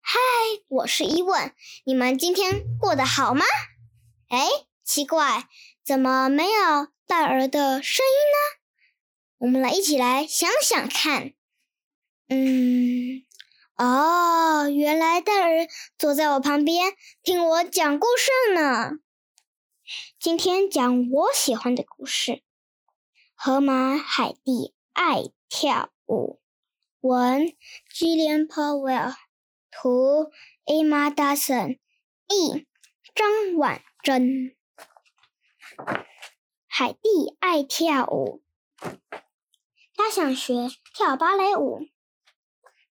嗨，我是伊问，你们今天过得好吗？哎，奇怪，怎么没有戴尔的声音呢？我们来一起来想想看。嗯，哦，原来戴尔坐在我旁边听我讲故事呢。今天讲我喜欢的故事，《河马海蒂爱跳舞》，文 Gillian Powell。图：Emma Dawson，译：张婉珍。海蒂爱跳舞，她想学跳芭蕾舞，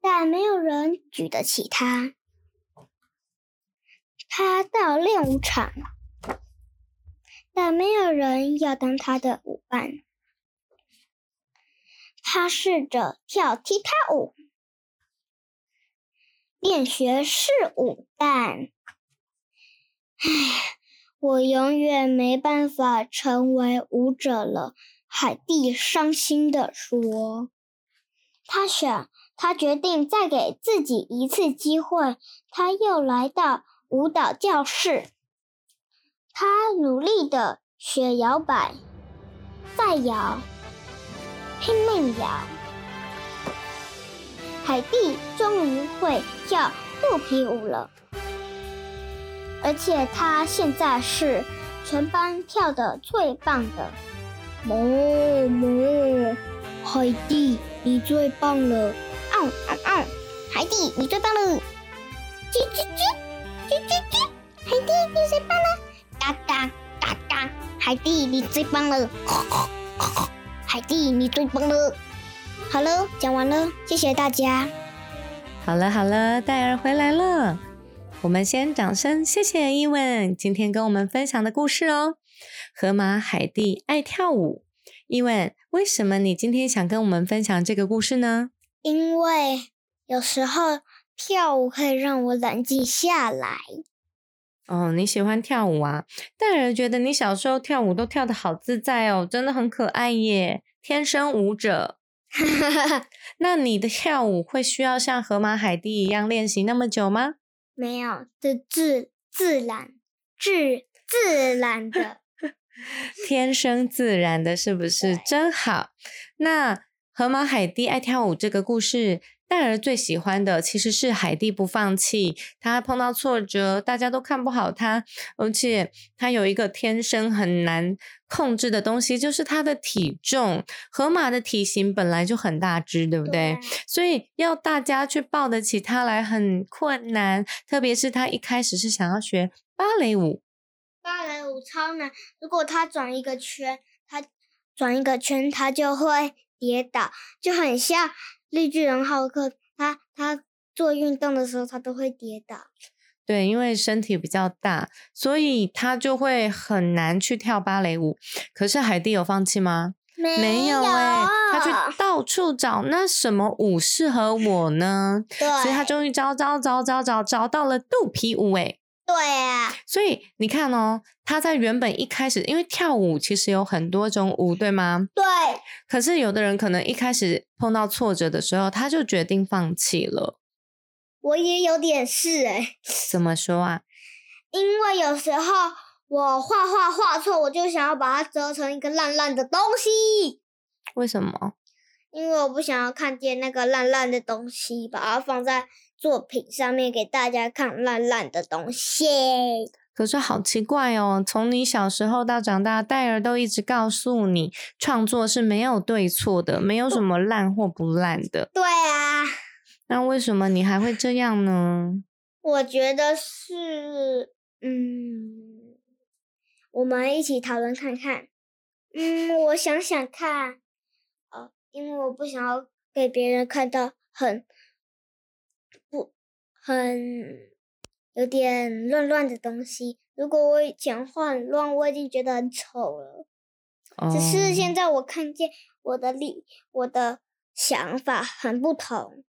但没有人举得起她。她到练舞场，但没有人要当她的舞伴。他试着跳踢踏舞。练学是舞但，唉，我永远没办法成为舞者了。海蒂伤心地说：“他想，他决定再给自己一次机会。他又来到舞蹈教室，他努力地学摇摆，再摇，拼命摇。”海蒂终于会跳肚皮舞了，而且她现在是全班跳的最棒的。哞哞，海蒂，你最棒了！嗷嗷嗷，海蒂，你最棒了！叽叽叽，叽叽叽，海蒂，你最棒了！嘎嘎嘎嘎，海蒂，你最棒了！海蒂，你最棒了！好了，讲完了，谢谢大家。好了好了，戴尔回来了，我们先掌声谢谢伊文今天跟我们分享的故事哦。河马海蒂爱跳舞，伊文，为什么你今天想跟我们分享这个故事呢？因为有时候跳舞可以让我冷静下来。哦，你喜欢跳舞啊？大人觉得你小时候跳舞都跳得好自在哦，真的很可爱耶，天生舞者。那你的跳舞会需要像河马海蒂一样练习那么久吗？没有，是自自然、自自然的，天生自然的，是不是？真好。那河马海蒂爱跳舞这个故事。戴尔最喜欢的其实是海蒂不放弃，他碰到挫折，大家都看不好他，而且他有一个天生很难控制的东西，就是他的体重。河马的体型本来就很大只，对不对？所以要大家去抱得起他来很困难，特别是他一开始是想要学芭蕾舞，芭蕾舞超难。如果他转一个圈，他转一个圈，他就会跌倒，就很像。绿巨人浩克，他他做运动的时候，他都会跌倒。对，因为身体比较大，所以他就会很难去跳芭蕾舞。可是海蒂有放弃吗？没有哎，他去到处找那什么舞适合我呢？对，所以他终于找找找找找找到了肚皮舞哎。对啊，所以你看哦，他在原本一开始，因为跳舞其实有很多种舞，对吗？对。可是有的人可能一开始碰到挫折的时候，他就决定放弃了。我也有点是哎。怎么说啊？因为有时候我画画画错，我就想要把它折成一个烂烂的东西。为什么？因为我不想要看见那个烂烂的东西，把它放在。作品上面给大家看烂烂的东西，可是好奇怪哦！从你小时候到长大，戴尔都一直告诉你，创作是没有对错的，没有什么烂或不烂的。对啊，那为什么你还会这样呢？我觉得是，嗯，我们一起讨论看看。嗯，我想想看，哦，因为我不想要给别人看到很不很有点乱乱的东西。如果我以前画很乱，我已经觉得很丑了。只是哦现在我看见我的理，我的想法很不同。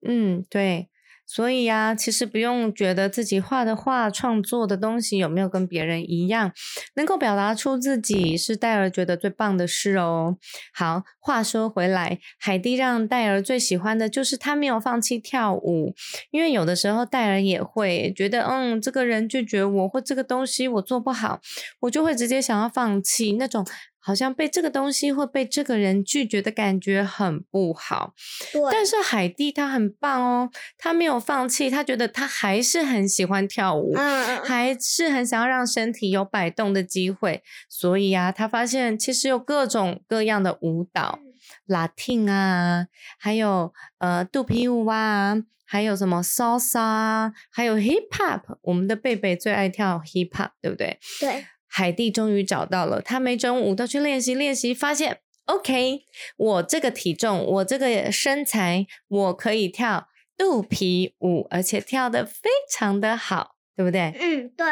嗯，对，所以呀、其实不用觉得自己画的画、创作的东西有没有跟别人一样，能够表达出自己是戴尔觉得最棒的事哦。好，话说回来，海蒂让戴尔最喜欢的就是他没有放弃跳舞，因为有的时候戴尔也会觉得，嗯，这个人拒绝我，或这个东西我做不好，我就会直接想要放弃，那种好像被这个东西或被这个人拒绝的感觉很不好。对，但是海蒂她很棒哦，她没有放弃，她觉得她还是很喜欢跳舞，嗯嗯还是很想要让身体有摆动的机会。所以啊，她发现其实有各种各样的舞蹈，Latin 啊，还有呃肚皮舞啊。还有什么 salsa，啊还有 hip hop，我们的贝贝最爱跳 hip hop，对不对？对，海蒂终于找到了，她每种舞都去练习练习，发现 OK，我这个体重，我这个身材，我可以跳肚皮舞，而且跳得非常的好，对不对？嗯对，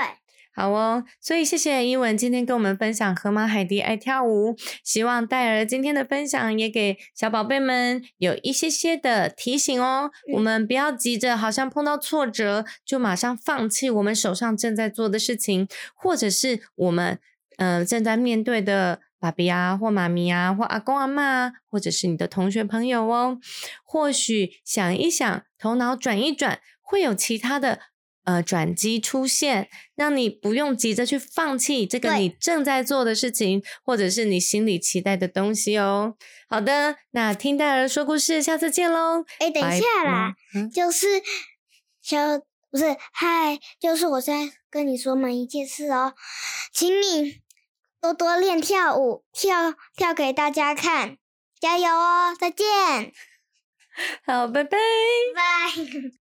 好哦，所以谢谢伊文今天跟我们分享河马海蒂爱跳舞，希望戴尔今天的分享也给小宝贝们有一些些的提醒哦。我们不要急着好像碰到挫折就马上放弃我们手上正在做的事情，或者是我们呃正在面对的爸比啊或妈咪啊或阿公阿妈啊，或者是你的同学朋友哦。或许想一想，头脑转一转，会有其他的呃转机出现，让你不用急着去放弃这个你正在做的事情，或者是你心里期待的东西哦。好的，那听戴尔说故事，下次见喽。哎，等一下啦，嗯，就是小不是嗨，就是我在跟你说每一件事哦，请你多多练跳舞，跳跳给大家看，加油哦！再见，好，拜拜。拜。